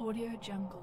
Audio Jungle.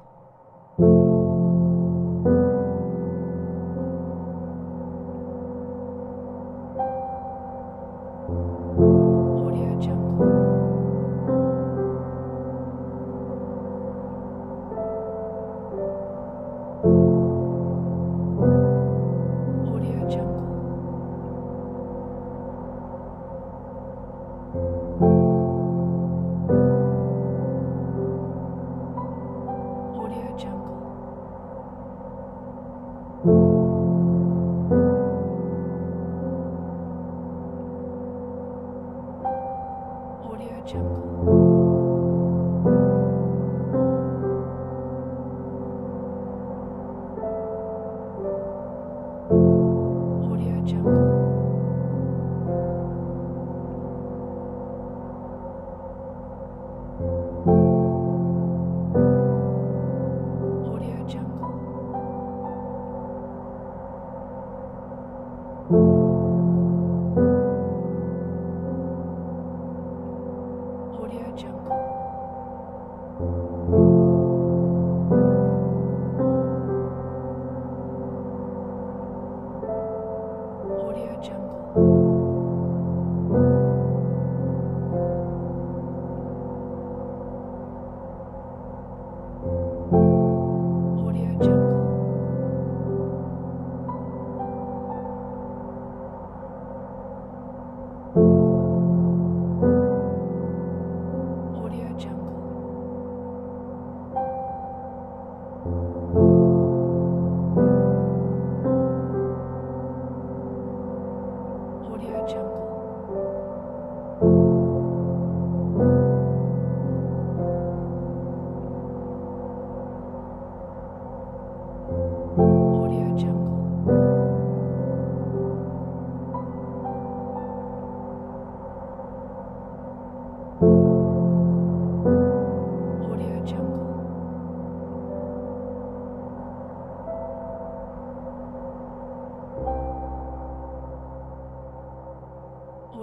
audio jungle.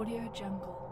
Audio Jungle.